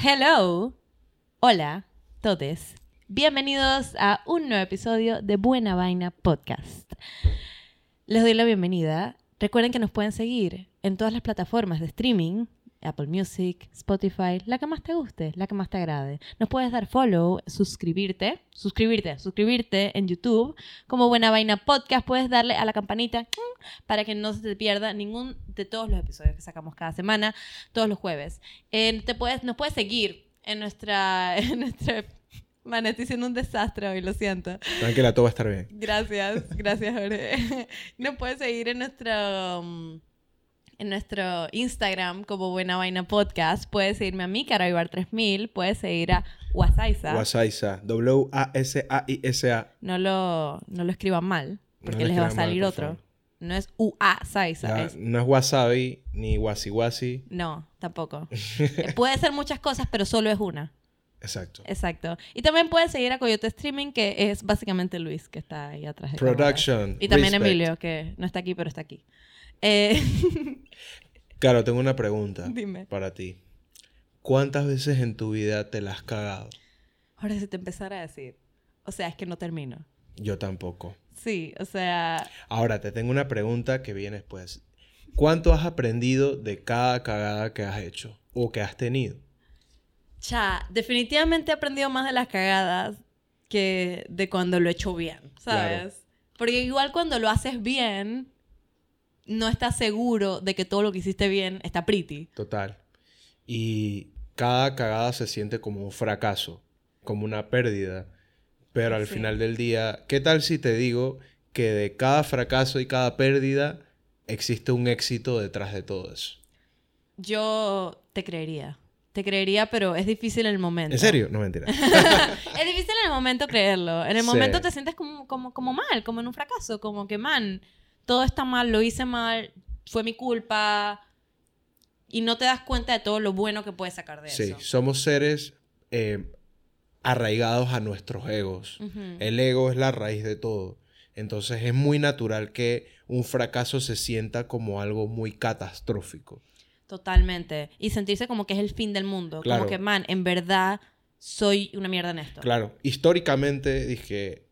Hello, hola, todos. Bienvenidos a un nuevo episodio de Buena Vaina Podcast. Les doy la bienvenida. Recuerden que nos pueden seguir en todas las plataformas de streaming, Apple Music, Spotify, la que más te guste, la que más te agrade. Nos puedes dar follow, suscribirte, suscribirte, suscribirte en YouTube como Buena Vaina Podcast. Puedes darle a la campanita para que no se te pierda ningún de todos los episodios que sacamos cada semana, todos los jueves. Eh, te puedes, nos puedes seguir en nuestra, en nuestra Man, estoy siendo un desastre hoy, lo siento. Tranquila, todo va a estar bien. Gracias, gracias, Jorge. Nos puedes seguir en nuestro, um, en nuestro Instagram como Buena Vaina Podcast. Puedes seguirme a mí, Caraibar 3000. Puedes seguir a Wasaisa. Wasaisa. W-A-S-A-I-S-A. No lo, no lo escriban mal, porque les va a mal, salir otro. No es U-A-Saisa. Ya, es- No es wasabi ni wasi wasi. No, tampoco. Eh, Puede ser muchas cosas, pero solo es una. Exacto. Exacto. Y también puedes seguir a Coyote Streaming, que es básicamente Luis, que está ahí atrás de. Production. Y también respect. Emilio, que no está aquí, pero está aquí. Eh, Claro, tengo una pregunta Dime. para ti. ¿Cuántas veces en tu vida te la has cagado? ahora si te empezara a decir. O sea, es que no termino. Yo tampoco. Sí, o sea, Ahora, te tengo una pregunta que viene después. ¿Cuánto has aprendido de cada cagada que has hecho o que has tenido? cha, definitivamente he aprendido más de las cagadas que de cuando lo he hecho bien, ¿sabes? Claro. Porque igual cuando lo haces bien, no estás seguro de que todo lo que hiciste bien está pretty. Total. Y cada cagada se siente como un fracaso, como una pérdida. Pero al Sí. final del día, ¿qué tal si te digo que de cada fracaso y cada pérdida existe un éxito detrás de todo eso? Yo te creería. Te creería, pero es difícil en el momento. ¿En serio? No mentira. Es difícil en el momento creerlo. En el Sí. momento te sientes como, como, como mal, como en un fracaso. Como que, man, todo está mal, lo hice mal, fue mi culpa. Y no te das cuenta de todo lo bueno que puedes sacar de Sí, eso. somos seres eh, arraigados a nuestros egos. El ego es la raíz de todo. Entonces es muy natural que un fracaso se sienta como algo muy catastrófico. Totalmente. Y sentirse como que es el fin del mundo. Claro. Como que, man, en verdad soy una mierda en esto. Claro, históricamente dije,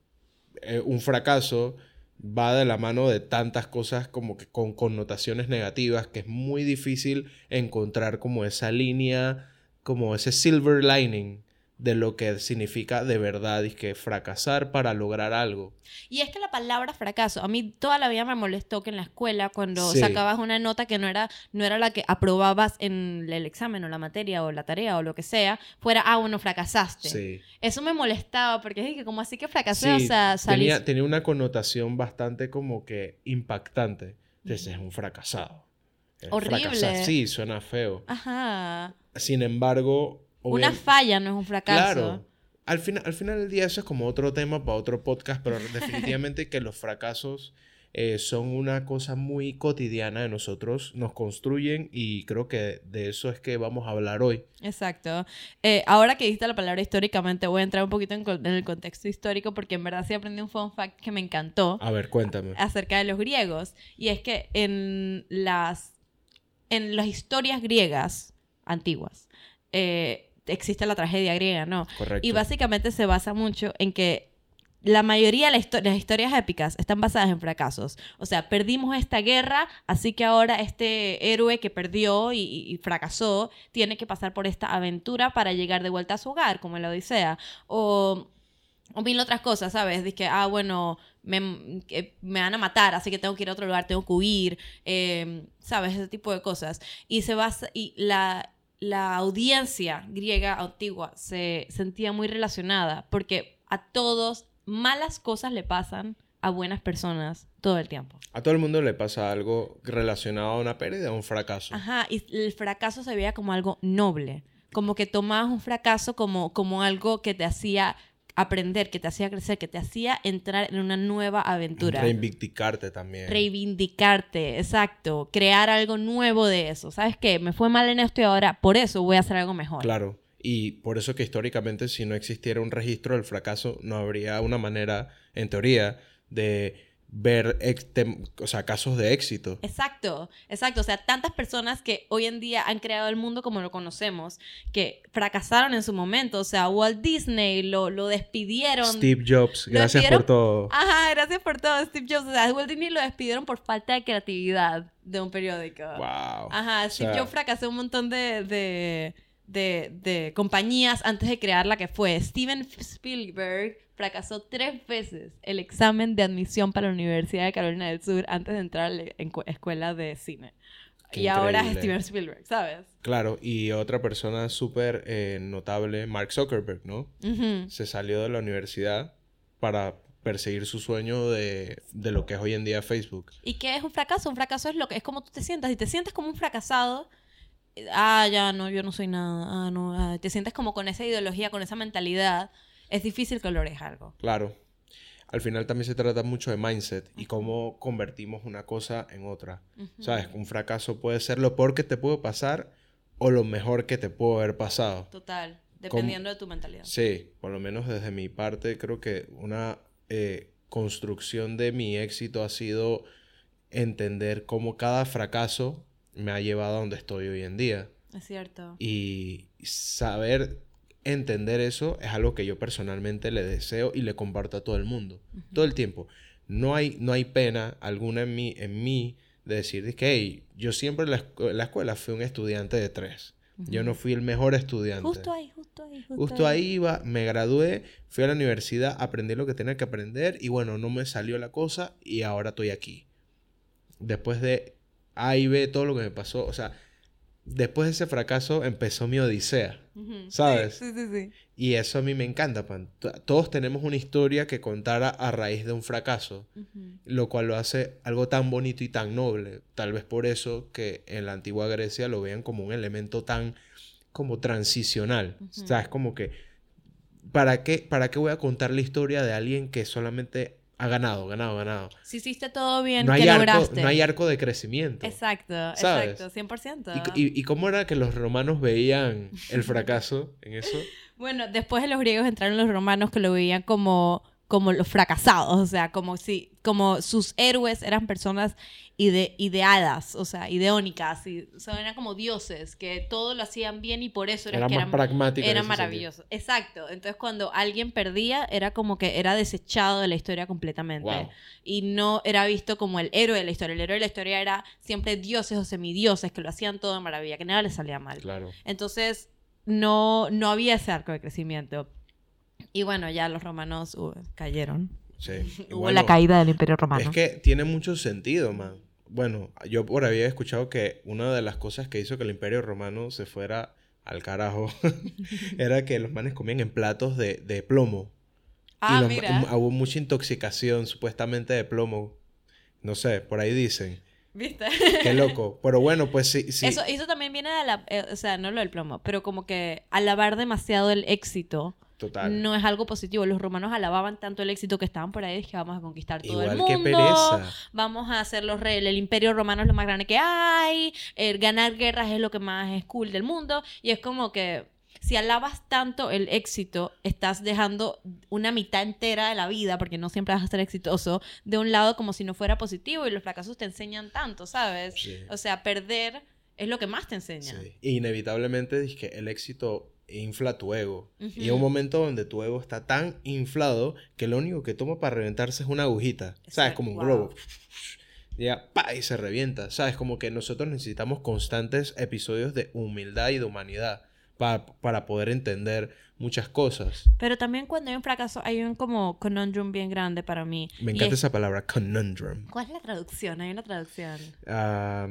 eh, un fracaso va de la mano de tantas cosas como que con connotaciones negativas que es muy difícil encontrar como esa línea, como ese silver lining de lo que significa de verdad y que fracasar para lograr algo. Y es que la palabra fracaso, a mí toda la vida me molestó que en la escuela, cuando Sí. sacabas una nota que no era, no era la que aprobabas en el examen o la materia o la tarea o lo que sea, fuera, ah, bueno, fracasaste. Sí. Eso me molestaba porque dije, como así que fracasé? o Sí, sea, salí... tenía, tenía una connotación bastante como que impactante. Entonces es un fracasado. Horrible. fracasar. Sí, suena feo. Ajá. Sin embargo, Una falla no es un fracaso. Claro. Al, final al final del día eso es como otro tema para otro podcast, pero definitivamente que los fracasos eh, son una cosa muy cotidiana de nosotros, nos construyen y creo que de eso es que vamos a hablar hoy. Exacto. Eh, ahora que dijiste la palabra históricamente, voy a entrar un poquito en el contexto histórico porque en verdad sí aprendí un fun fact que me encantó. A ver, cuéntame. acerca de los griegos. Y es que en las, en las historias griegas antiguas eh, existe la tragedia griega, ¿no? Correcto. Y básicamente se basa mucho en que la mayoría de la histo- las historias épicas están basadas en fracasos. O sea, perdimos esta guerra, así que ahora este héroe que perdió y, y- fracasó tiene que pasar por esta aventura para llegar de vuelta a su hogar, como en la Odisea. O, o mil otras cosas, ¿sabes? Dice que, ah, bueno, me, me van a matar, así que tengo que ir a otro lugar, tengo que huir, eh, ¿sabes? Ese tipo de cosas. Y se basa, y la, la audiencia griega antigua se sentía muy relacionada porque a todos malas cosas le pasan a buenas personas todo el tiempo. A todo el mundo le pasa algo relacionado a una pérdida o un fracaso. Ajá, y el fracaso se veía como algo noble, como que tomabas un fracaso como, como algo que te hacía aprender, que te hacía crecer, que te hacía entrar en una nueva aventura. Reivindicarte también. Reivindicarte, exacto. Crear algo nuevo de eso. ¿Sabes qué? Me fue mal en esto y ahora por eso voy a hacer algo mejor. Claro. Y por eso que históricamente si no existiera un registro del fracaso, no habría una manera, en teoría, de ver o sea, casos de éxito. Exacto, exacto. O sea, tantas personas que hoy en día han creado el mundo como lo conocemos, que fracasaron en su momento. O sea, Walt Disney lo, lo despidieron. Steve Jobs, gracias por todo. Ajá, gracias por todo, Steve Jobs. O sea, Walt Disney lo despidieron por falta de creatividad de un periódico. Wow. Ajá, O Steve sea, Jobs fracasó un montón de, de, de, de compañías antes de crear la que fue. Steven Spielberg fracasó tres veces el examen de admisión para la Universidad de Carolina del Sur antes de entrar a la escuela de cine. Qué y ahora es. Steven Spielberg, ¿sabes? Claro, y otra persona súper eh, notable, Mark Zuckerberg, ¿no? Se salió de la universidad para perseguir su sueño de, de lo que es hoy en día Facebook. ¿Y qué es un fracaso? Un fracaso es lo que es como tú te sientas. Si te sientes como un fracasado, ah, ya no, yo no soy nada. Ah, no, ah, te sientes como con esa ideología, con esa mentalidad, es difícil que logres algo. Claro. Al final también se trata mucho de mindset y cómo convertimos una cosa en otra. ¿Sabes? Un fracaso puede ser lo peor que te puede pasar o lo mejor que te puede haber pasado. Total, dependiendo de tu mentalidad. Sí, por lo menos desde mi parte creo que una eh, construcción de mi éxito ha sido entender cómo cada fracaso me ha llevado a donde estoy hoy en día. Es cierto. Y saber entender eso es algo que yo personalmente le deseo y le comparto a todo el mundo. Todo el tiempo. No hay, no hay pena alguna en mí, en mí de decir que "Hey, yo siempre en la, escu- la escuela fui un estudiante de tres. Yo no fui el mejor estudiante. Justo ahí, justo ahí, justo, Justo ahí iba, me gradué, fui a la universidad, aprendí lo que tenía que aprender y bueno, no me salió la cosa y ahora estoy aquí. Después de A y B, todo lo que me pasó, o sea, después de ese fracaso empezó mi odisea. ¿Sabes? Sí, sí, sí. Y eso a mí me encanta, pan. Todos tenemos una historia que contar a, a raíz de un fracaso, lo cual lo hace algo tan bonito y tan noble. Tal vez por eso que en la antigua Grecia lo vean como un elemento tan como transicional. Ujú. O sea, es como que ¿para qué, ¿para qué voy a contar la historia de alguien que solamente ha ganado, ganado, ganado? Si hiciste todo bien, No ¿qué hay, arco, lograste? no hay arco de crecimiento. Exacto, ¿Sabes? exacto, 100%. ¿Y, y, y cómo era que los romanos veían el fracaso en eso? Bueno, después de los griegos entraron los romanos que lo veían como, como los fracasados, o sea, como si como sus héroes eran personas ide- ideadas, o sea, ideónicas, y, o sea, eran como dioses, que todo lo hacían bien y por eso era Era que más eran, pragmático. en eran ese sentido. maravillosos. Exacto. Entonces, cuando alguien perdía, era como que era desechado de la historia completamente. Wow. Y no era visto como el héroe de la historia. El héroe de la historia era siempre dioses o semidioses que lo hacían todo de maravilla, que nada les salía mal. Claro. Entonces, no, no había ese arco de crecimiento. Y bueno, ya los romanos uh, cayeron. Sí. Hubo bueno, la caída del Imperio Romano. Es que tiene mucho sentido, man. Bueno, yo por ahí había escuchado que una de las cosas que hizo que el Imperio Romano se fuera al carajo era que los manes comían en platos de, de plomo. ah, y los- mira. hubo mucha intoxicación supuestamente de plomo. No sé, por ahí dicen. ¿Viste? Qué loco. Pero bueno, pues sí. sí. Eso, eso también viene de la... eh, o sea, no lo del plomo, pero como que alabar demasiado el éxito Total. no es algo positivo. Los romanos alababan tanto el éxito que estaban por ahí, que vamos a conquistar todo el mundo. que pereza. Vamos a hacer los reyes. El imperio romano es lo más grande que hay. el ganar guerras es lo que más es cool del mundo. Y es como que si alabas tanto el éxito, estás dejando una mitad entera de la vida, porque no siempre vas a ser exitoso, de un lado como si no fuera positivo y los fracasos te enseñan tanto, ¿sabes? Sí. O sea, perder es lo que más te enseña. Sí. Inevitablemente es que el éxito infla tu ego. Y un momento donde tu ego está tan inflado que lo único que toma para reventarse es una agujita. ¿Sabes? Como un wow. globo. Ya, pa, y se revienta. ¿Sabes? Como que nosotros necesitamos constantes episodios de humildad y de humanidad pa- para poder entender muchas cosas. Pero también cuando hay un fracaso, hay un como conundrum bien grande para mí. Me encanta es- esa palabra, conundrum. ¿Cuál es la traducción? Hay una traducción. Ah,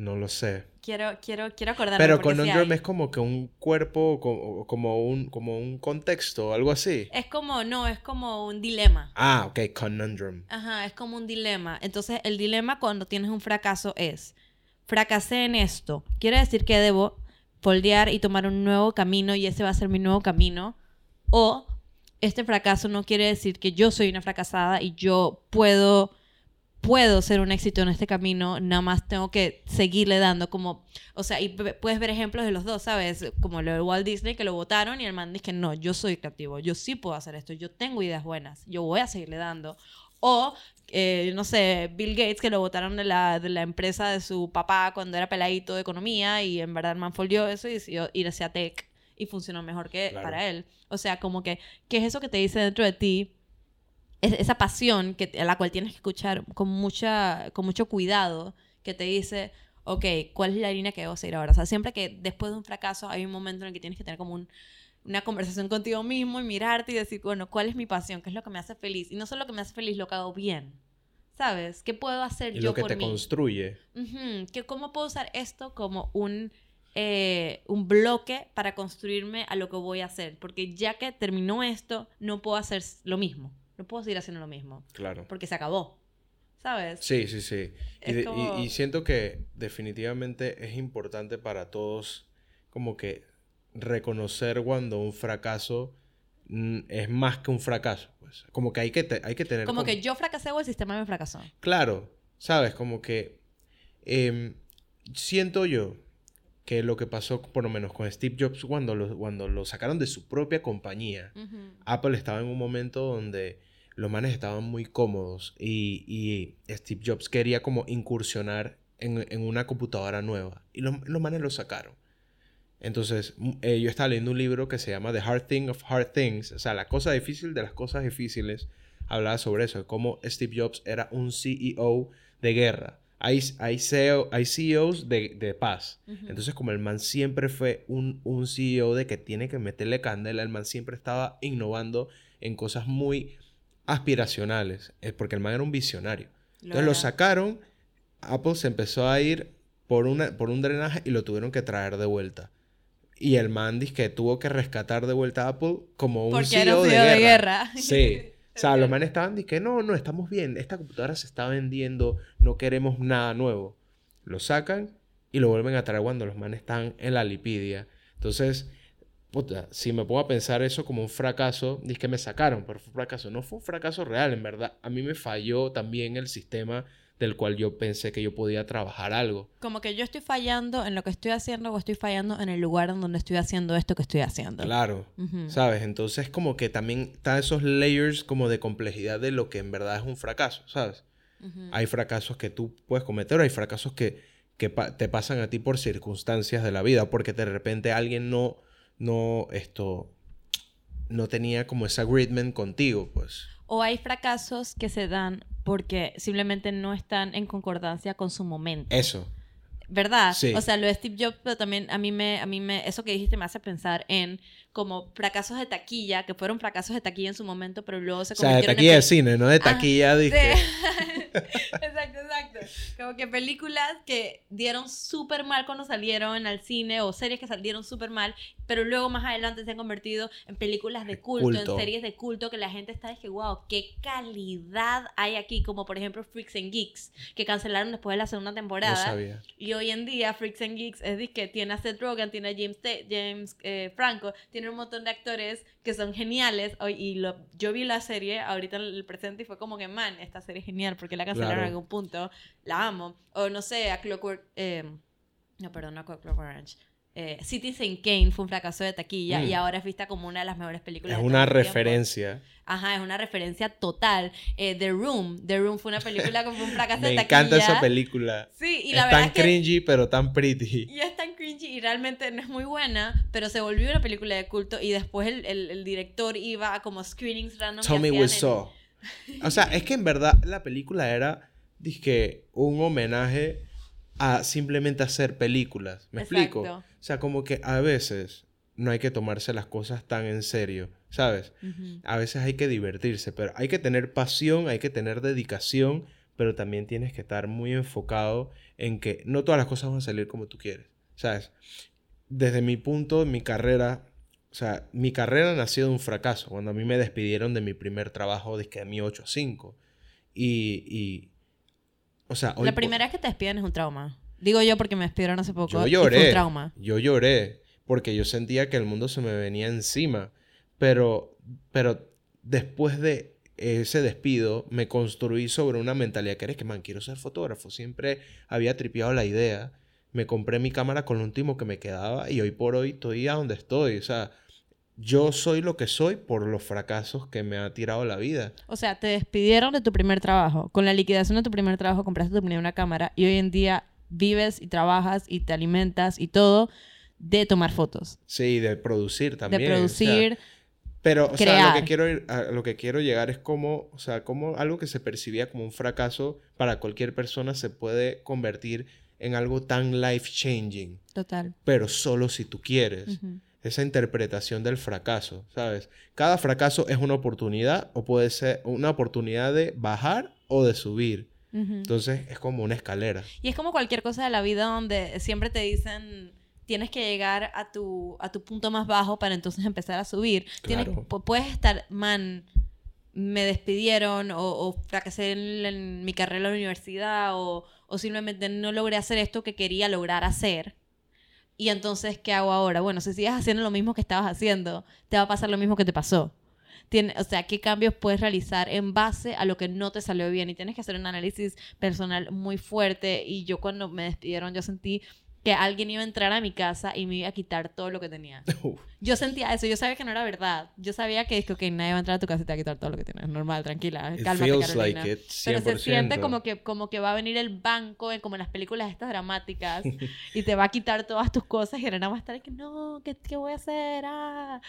no lo sé. Quiero, quiero, quiero acordarme. Pero conundrum hay. es como que un cuerpo, co- como un, como un contexto, algo así. Es como, no, es como un dilema. Ah, ok, conundrum. Ajá, es como un dilema. Entonces, el dilema cuando tienes un fracaso es, fracasé en esto. Quiere decir que debo foldear y tomar un nuevo camino y ese va a ser mi nuevo camino. O este fracaso no quiere decir que yo soy una fracasada y yo puedo puedo ser un éxito en este camino, nada más tengo que seguirle dando como, o sea, y puedes ver ejemplos de los dos, ¿sabes? Como lo de Walt Disney, que lo votaron y el man dice que no, yo soy creativo, yo sí puedo hacer esto, yo tengo ideas buenas, yo voy a seguirle dando. O, eh, no sé, Bill Gates, que lo votaron de la, de la empresa de su papá cuando era peladito de economía y en verdad el man folio eso y decidió ir hacia tech y funcionó mejor que Claro. para él. O sea, como que, ¿qué es eso que te dice dentro de ti? Es- esa pasión que, a la cual tienes que escuchar con, mucha, con mucho cuidado, que te dice, ok, ¿cuál es la línea que debo seguir ahora? O sea, siempre que después de un fracaso hay un momento en el que tienes que tener como un, una conversación contigo mismo y mirarte y decir, bueno, ¿cuál es mi pasión? ¿Qué es lo que me hace feliz? Y no solo lo que me hace feliz, lo que hago bien. ¿Sabes? ¿Qué puedo hacer Y yo lo que por te mí? construye. Que ¿Cómo puedo usar esto como un, eh, un bloque para construirme a lo que voy a hacer? Porque ya que terminó esto, no puedo hacer lo mismo. No puedo seguir haciendo lo mismo. Claro. Porque se acabó. ¿Sabes? Sí, sí, sí. Y, de- como- y siento que definitivamente es importante para todos como que reconocer cuando un fracaso es más que un fracaso. Pues. Como que hay que, te- hay que tener... Como que yo fracasé o el sistema me fracasó. Claro, ¿sabes? Como que em, siento yo que lo que pasó por lo menos con Steve Jobs cuando lo, cuando lo sacaron de su propia compañía. Apple estaba en un momento donde los manes estaban muy cómodos y, y Steve Jobs quería como incursionar en, en una computadora nueva y los, los manes lo sacaron. Entonces, eh, yo estaba leyendo un libro que se llama The Hard Thing of Hard Things, o sea, la cosa difícil de las cosas difíciles. Hablaba sobre eso, cómo Steve Jobs era un CEO de guerra. Hay, hay, CEO, hay CEOs de, de paz. Entonces, como el man siempre fue un, un CEO de que tiene que meterle candela, el man siempre estaba innovando en cosas muy aspiracionales, eh, porque el man era un visionario. Entonces lo sacaron, Apple se empezó a ir por, una, por un drenaje y lo tuvieron que traer de vuelta. Y el man dice que tuvo que rescatar de vuelta a Apple como un Porque era CEO, un de CEO guerra. de guerra. Sí. O sea, los manes estaban diciendo que no, no, estamos bien, esta computadora se está vendiendo, no queremos nada nuevo. Lo sacan y lo vuelven a traer cuando los manes están en la lipidia. Entonces, puta, si me pongo a pensar eso como un fracaso, dice que me sacaron, pero fue un fracaso. No fue un fracaso real, en verdad. A mí me falló también el sistema del cual yo pensé que yo podía trabajar algo. Como que yo estoy fallando en lo que estoy haciendo o estoy fallando en el lugar en donde estoy haciendo esto que estoy haciendo. Claro. ¿Sabes? Entonces como que también están esos layers como de complejidad de lo que en verdad es un fracaso, ¿sabes? Hay fracasos que tú puedes cometer, hay fracasos que, que pa- te pasan a ti por circunstancias de la vida, porque de repente alguien no, no, esto, no tenía como ese agreement contigo, pues. O hay fracasos que se dan porque simplemente no están en concordancia con su momento. Eso. ¿Verdad? Sí. O sea, lo de Steve Jobs, pero también a mí me, a mí me, eso que dijiste me hace pensar en como fracasos de taquilla, que fueron fracasos de taquilla en su momento, pero luego se O sea, de convirtieron taquilla en de cine, no de Ah, taquilla de... Sí. exacto, exacto. Como que películas que dieron súper mal cuando salieron al cine o series que salieron súper mal, pero luego más adelante se han convertido en películas de culto, Culto. en series de culto que la gente está de que, wow, qué calidad hay aquí, como por ejemplo Freaks and Geeks, que cancelaron después de la segunda No temporada. sabía. Y hoy en día Freaks and Geeks es de que tiene a Seth Rogen, tiene a James, Ta- James eh, Franco, tiene un montón de actores que son geniales. Y lo, yo vi la serie ahorita en el presente y fue como que, man, esta serie es genial porque la cancelaron Claro. en algún punto. La amo. O no sé, a Clockwork... eh, no, perdón, no a Clockwork Orange. Eh, Citizen Kane fue un fracaso de taquilla Mm. y ahora es vista como una de las mejores películas. Es de una referencia. Ajá, es una referencia total. Eh, The Room. The Room fue una película que fue un fracaso Me de taquilla. encanta esa película. Sí, y la es verdad tan es que... cringy, pero tan pretty. Y es tan cringy y realmente no es muy buena, pero se volvió una película de culto y después el, el- el director iba a como screenings random. Tommy Wiseau. O sea, es que en verdad la película era, dizque, un homenaje a simplemente hacer películas. ¿Me explico? O sea, como que a veces no hay que tomarse las cosas tan en serio, ¿sabes? A veces hay que divertirse, pero hay que tener pasión, hay que tener dedicación, pero también tienes que estar muy enfocado en que no todas las cosas van a salir como tú quieres, ¿sabes? Desde mi punto, mi carrera, o sea, mi carrera nació de un fracaso, cuando a mí me despidieron de mi primer trabajo, de mi 8 a 5. Y, y o sea, hoy La primera vez que te despiden es un trauma. Digo yo porque me despidieron hace poco. yo y fue lloré. un trauma. Yo lloré porque yo sentía que el mundo se me venía encima. Pero, pero después de ese despido, me construí sobre una mentalidad que eres que, man, quiero ser fotógrafo. Siempre había tripeado la idea. Me compré mi cámara con lo último que me quedaba y hoy por hoy estoy a donde estoy. O sea, yo soy lo que soy por los fracasos que me ha tirado la vida. O sea, te despidieron de tu primer trabajo. Con la liquidación de tu primer trabajo compraste tu primera cámara y hoy en día vives y trabajas y te alimentas y todo de tomar fotos. Sí, de producir también. De o sea, producir. pero, o sea, lo que, quiero ir- a lo que quiero llegar es como, o sea, como algo que se percibía como un fracaso para cualquier persona se puede convertir en algo tan life changing, Total. pero solo si tú quieres. Esa interpretación del fracaso, ¿sabes? Cada fracaso es una oportunidad o puede ser una oportunidad de bajar o de subir. Ujú. Entonces es como una escalera. Y es como cualquier cosa de la vida donde siempre te dicen tienes que llegar a tu, a tu punto más bajo para entonces empezar a subir. Claro. puedes estar, man, me despidieron o, o fracasé en, en mi carrera en la universidad o, o simplemente no logré hacer esto que quería lograr hacer. Y entonces, ¿qué hago ahora? Bueno, si sigues haciendo lo mismo que estabas haciendo, te va a pasar lo mismo que te pasó. Tiene, o sea, ¿qué cambios puedes realizar en base a lo que no te salió bien? Y tienes que hacer un análisis personal muy fuerte. Y yo cuando me despidieron, yo sentí que alguien iba a entrar a mi casa y me iba a quitar todo lo que tenía. Uf, Yo sentía eso, yo sabía que no era verdad. Yo sabía que es que, ok, nadie va a entrar a tu casa y te va a quitar todo lo que tienes. Normal, tranquila, It cálmate, feels Carolina. like it, Pero se siente 100%. como que, como que va a venir el banco, eh, como en las películas estas dramáticas, y te va a quitar todas tus cosas y ahora nada más estar que no, ¿qué, qué voy a hacer? Ah.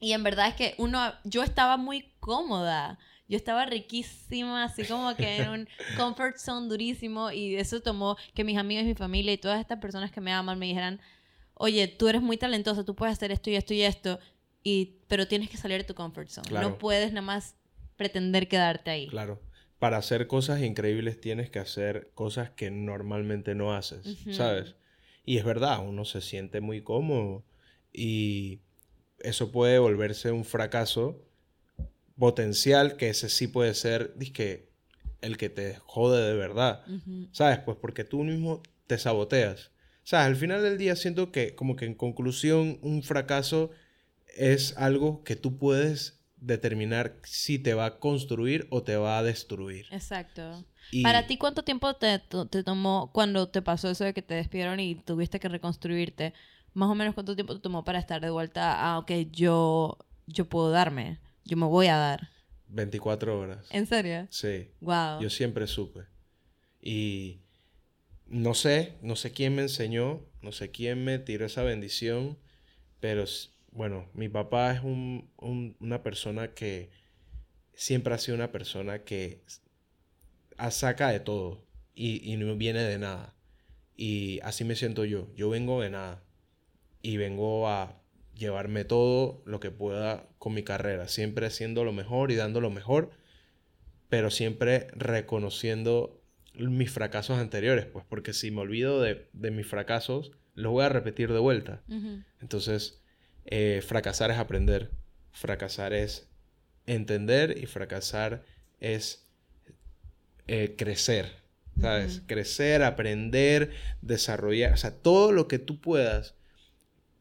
Y en verdad es que uno, yo estaba muy cómoda. Yo estaba riquísima, así como que en un comfort zone durísimo y eso tomó que mis amigos mi familia y todas estas personas que me aman me dijeran, oye, tú eres muy talentosa, tú puedes hacer esto y esto y esto, y, pero tienes que salir de tu comfort zone. Claro. No puedes nada más pretender quedarte ahí. Claro. Para hacer cosas increíbles tienes que hacer cosas que normalmente no haces, Ujú. ¿sabes? Y es verdad, uno se siente muy cómodo y eso puede volverse un fracaso potencial que ese sí puede ser, dizque, el que te jode de verdad. ¿Sabes? Pues porque tú mismo te saboteas. ¿Sabes? Al final del día siento que como que en conclusión un fracaso es algo que tú puedes determinar si te va a construir o te va a destruir. Exacto. Y Para ti, ¿cuánto tiempo te, te tomó cuando te pasó eso de que te despidieron y tuviste que reconstruirte? Más o menos, ¿cuánto tiempo te tomó para estar de vuelta a, ok, yo, yo puedo darme, yo me voy a dar? 24 horas. ¿En serio? Sí. Wow. Yo siempre supe. Y no sé, no sé quién me enseñó, no sé quién me tiró esa bendición, pero bueno, mi papá es un- un- una persona que siempre ha sido una persona que saca de todo y, y no viene de nada. Y así me siento yo. Yo vengo de nada y vengo a llevarme todo lo que pueda con mi carrera, siempre haciendo lo mejor y dando lo mejor pero siempre reconociendo mis fracasos anteriores, pues porque si me olvido de, de mis fracasos, los voy a repetir de vuelta. Entonces, eh, fracasar es aprender, fracasar es entender y fracasar es eh, crecer, ¿sabes? Crecer, aprender, desarrollar, o sea, todo lo que tú puedas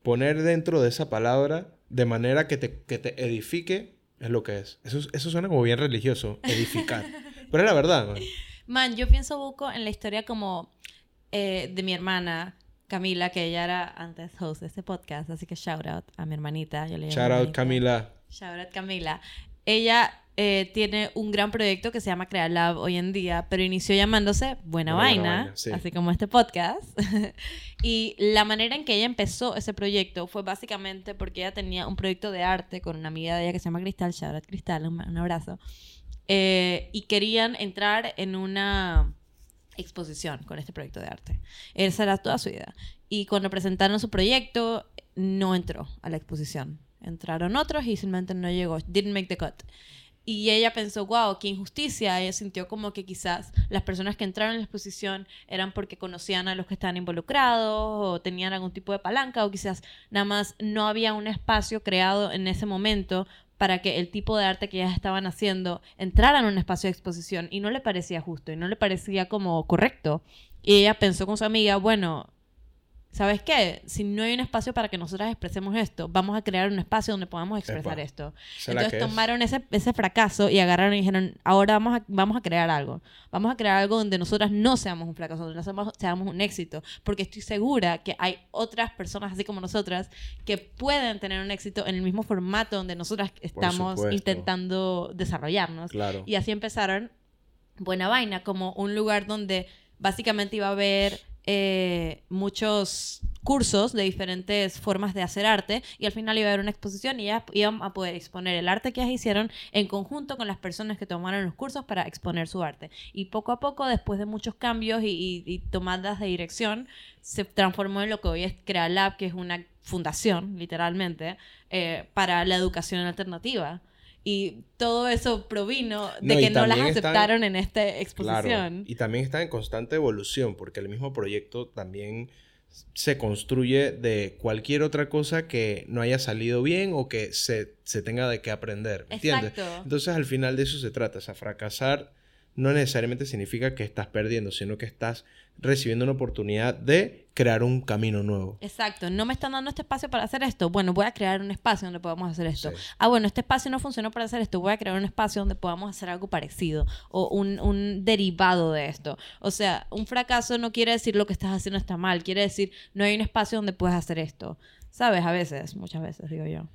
poner dentro de esa palabra de manera que te, que te edifique es lo que es. Eso, eso suena como bien religioso, edificar. Pero es la verdad, man. Man, yo pienso buco en la historia como eh, de mi hermana Camila, que ella era antes host de este podcast, así que shout out a mi hermanita. Yo le llamo Shout out. Camila. Shout out Camila. Ella eh, tiene un gran proyecto que se llama Crear Lab hoy en día, pero inició llamándose Buena Buena Vaina, Vaina, sí. así como este podcast. y la manera en que ella empezó ese proyecto fue básicamente porque ella tenía un proyecto de arte con una amiga de ella que se llama Cristal, out Cristal, un, un abrazo. Eh, y querían entrar en una exposición con este proyecto de arte. Esa era toda su idea. Y cuando presentaron su proyecto, no entró a la exposición. Entraron otros y simplemente no llegó. Didn't make the cut. Y ella pensó, wow, qué injusticia. Ella sintió como que quizás las personas que entraron en la exposición eran porque conocían a los que estaban involucrados o tenían algún tipo de palanca o quizás nada más no había un espacio creado en ese momento para que el tipo de arte que ellas estaban haciendo entrara en un espacio de exposición y no le parecía justo y no le parecía como correcto. Y ella pensó con su amiga, bueno, ¿sabes qué? Si no hay un espacio para que nosotras expresemos esto, vamos a crear un espacio donde podamos expresar Epa. esto. Entonces es. tomaron ese, ese fracaso y agarraron y dijeron, ahora vamos a, vamos a crear algo. Vamos a crear algo donde nosotras no seamos un fracaso, donde nosotros seamos un éxito. Porque estoy segura que hay otras personas así como nosotras que pueden tener un éxito en el mismo formato donde nosotras estamos intentando desarrollarnos. Claro. Y así empezaron Buena Vaina como un lugar donde básicamente iba a haber eh, muchos cursos de diferentes formas de hacer arte y al final iba a haber una exposición y ya iban a poder exponer el arte que ellas hicieron en conjunto con las personas que tomaron los cursos para exponer su arte. Y poco a poco, después de muchos cambios y, y- tomadas de dirección, se transformó en lo que hoy es CreaLab, que es una fundación, literalmente, eh, para la educación alternativa. Y todo eso provino de No, que no las están- aceptaron en esta Claro. exposición. Y también está en constante evolución, porque el mismo proyecto también se construye de cualquier otra cosa que no haya salido bien o que se, se tenga de qué aprender. ¿me ¿Entiendes? Entonces al final de eso se trata. O sea, fracasar no necesariamente significa que estás perdiendo, sino que estás recibiendo una oportunidad de crear un camino nuevo. Exacto, no me están dando este espacio para hacer esto. Bueno, voy a crear un espacio donde podamos hacer esto. Sí. Ah, bueno, este espacio no funcionó para hacer esto. Voy a crear un espacio donde podamos hacer algo parecido o un, un derivado de esto. O sea, un fracaso no quiere decir lo que estás haciendo está mal. Quiere decir no hay un espacio donde puedes hacer esto. ¿Sabes? A veces, muchas veces, digo yo.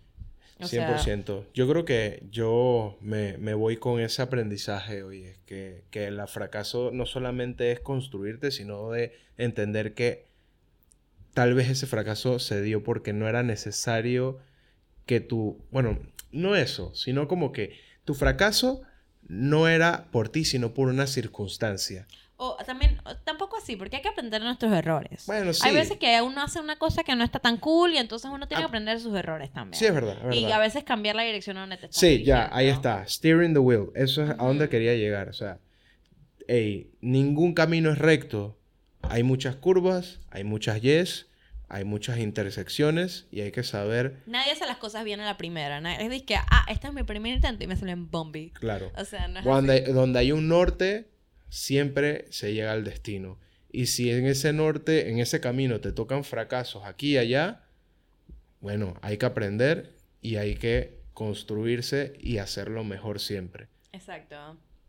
O sea, 100%. Yo creo que yo me, me voy con ese aprendizaje hoy. Es que, que el fracaso no solamente es construirte, sino de entender que tal vez ese fracaso se dio porque no era necesario que tú, bueno, no eso, sino como que tu fracaso no era por ti, sino por una circunstancia. O también, tampoco así, porque hay que aprender de nuestros errores. Bueno, sí. Hay veces que uno hace una cosa que no está tan cool y entonces uno tiene que Ah. aprender de sus errores también. Sí, es verdad, es Y a veces cambiar la dirección a donde te estás Sí, ya, ahí está. Steering the wheel. Eso es a donde quería llegar. O sea, ey, ningún camino es recto. Hay muchas curvas, hay muchas yes, hay muchas intersecciones y hay que saber, Nadie hace las cosas bien a la primera. Nadie dice que, ah, este es mi primer intento y me sale en bombi. claro, O sea, no es así. donde hay un norte, siempre se llega al destino. Y si en ese norte, en ese camino te tocan fracasos aquí y allá, bueno, hay que aprender y hay que construirse y hacerlo mejor siempre. Exacto.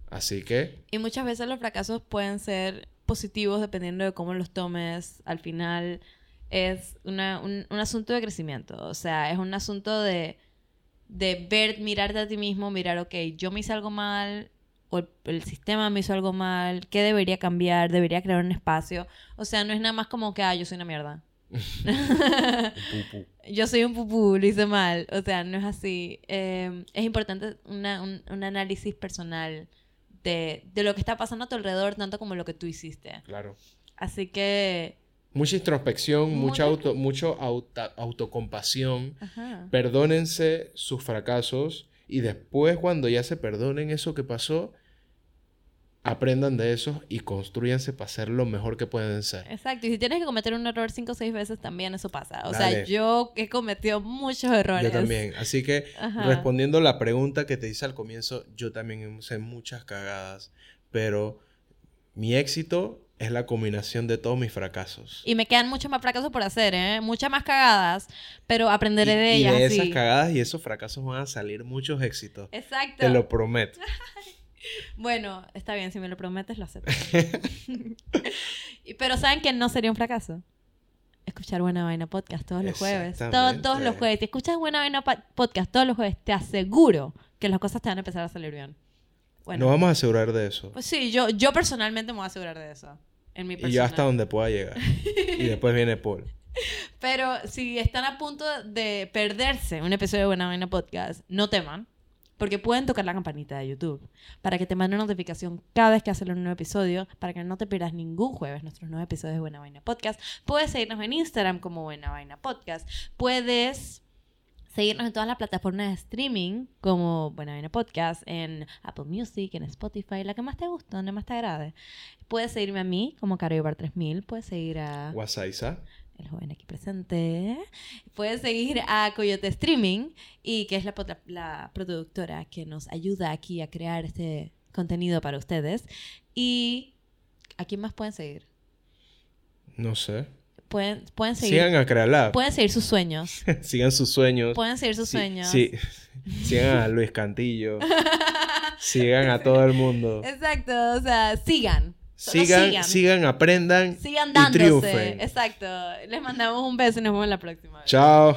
Así que Y muchas veces los fracasos pueden ser positivos dependiendo de cómo los tomes. Al final es una- un, un asunto de crecimiento. O sea, es un asunto de, de ver, mirarte a ti mismo, mirar, ok, yo me hice algo mal, o el, el sistema me hizo algo mal, ¿qué debería cambiar? ¿Debería crear un espacio? O sea, no es nada más como que, ah, yo soy una mierda. yo soy un pupú, lo hice mal. O sea, no es así. Eh, es importante una- un, un análisis personal de, de lo que está pasando a tu alrededor, tanto como lo que tú hiciste. Claro. Así que... Mucha introspección, mucha Mucha- auto, mucho auta- autocompasión. Ajá. Perdónense sus fracasos y después cuando ya se perdonen eso que pasó, aprendan de eso y construyanse para ser lo mejor que pueden ser. Exacto. Y si tienes que cometer un error cinco o seis veces, también eso pasa. O Dale. sea, yo he cometido muchos errores. Yo también. Así que Ajá. respondiendo la pregunta que te hice al comienzo, yo también hice muchas cagadas, pero mi éxito es la combinación de todos mis fracasos. Y me quedan muchos más fracasos por hacer, ¿eh? Muchas más cagadas, pero aprenderé Y- de y ellas. de así. esas cagadas y esos fracasos van a salir muchos éxitos. Exacto. Te lo prometo. Bueno, está bien, si me lo prometes, lo acepto. Y- Pero ¿saben que no sería un fracaso? Escuchar Buena Vaina Podcast todos los jueves. Todo- todos los jueves. Si escuchas Buena Vaina Podcast todos los jueves, te aseguro que las cosas te van a empezar a salir bien. Bueno, Nos vamos a asegurar de eso. pues sí, yo, yo personalmente me voy a asegurar de eso. En mi y yo hasta donde pueda llegar. y después viene Paul. Pero si están a punto de perderse un episodio de Buena Vaina Podcast, no teman, porque pueden tocar la campanita de YouTube para que te mande una notificación cada vez que hacen un nuevo episodio, para que no te pierdas ningún jueves nuestros nuevos episodios de Buena Vaina Podcast. Puedes seguirnos en Instagram como Buena Vaina Podcast. Puedes seguirnos en todas las plataformas de streaming como Buena Vaina Podcast, en Apple Music, en Spotify, la que más te guste, donde más te agrade. Puedes seguirme a mí como Caro Ibar 3000, puedes seguir a Wasaiza. el joven aquí presente. Puedes seguir a Coyote Streaming, y que es la, la productora que nos ayuda aquí a crear este contenido para ustedes. ¿Y a quién más pueden seguir? No sé. Pueden, pueden seguir. Sigan a. Pueden seguir sus sueños. Sigan sus sueños. Pueden seguir sus sueños. sí. Sigan a Luis Cantillo. Sigan a todo el mundo. Exacto, o sea, sigan. Sigan, sigan, aprendan Sigan y dándose. triunfen. Exacto. Les mandamos un beso y nos vemos la próxima. Chao.